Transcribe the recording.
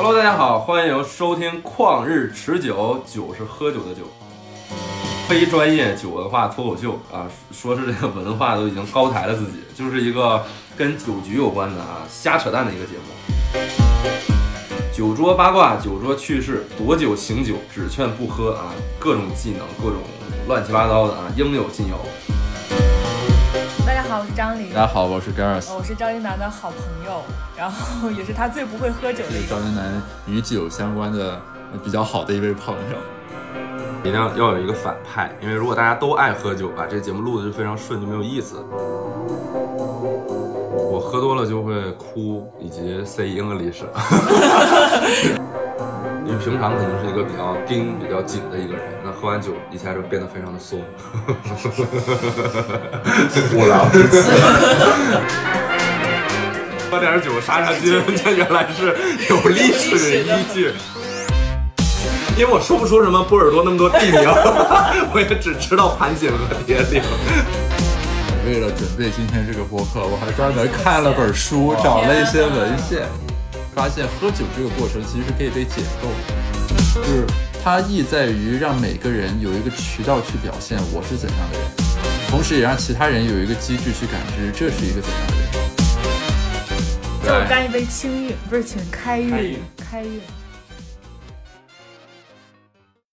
Hello，大家好，欢迎收听《旷日持久》，酒是喝酒的酒，非专业酒文化脱口秀啊，说是这个文化都已经高抬了自己，就是一个跟酒局有关的啊瞎扯淡的一个节目。酒桌八卦，酒桌趣事，夺酒醒酒，只劝不喝啊，各种技能，各种乱七八糟的啊，应有尽有。大家好，我是张琳。大家好，我是 Gareth，我是赵云楠的好朋友，然后也是他最不会喝酒的一个赵个。云楠与酒相关的呃比较好的一位朋友。一定要要有一个反派，因为如果大家都爱喝酒吧，这节目录的就非常顺，就没有意思。我喝多了就会哭，以及 say English。常可能是一个比较盯、比较紧的一个人，那喝完酒一下就变得非常的松。我了，喝点酒杀杀菌，这原来是有历史依据。因为我说不出什么波尔多那么多地名，我也只知道盘锦和铁岭。为了准备今天这个播客，我还专门看了本书，找了一些文献，发现喝酒这个过程其实是可以被解构的，就是它意在于让每个人有一个渠道去表现我是怎样的人，同时也让其他人有一个机制去感知这是一个怎样的人。就我干一杯清韵，不是请开开运运，开运。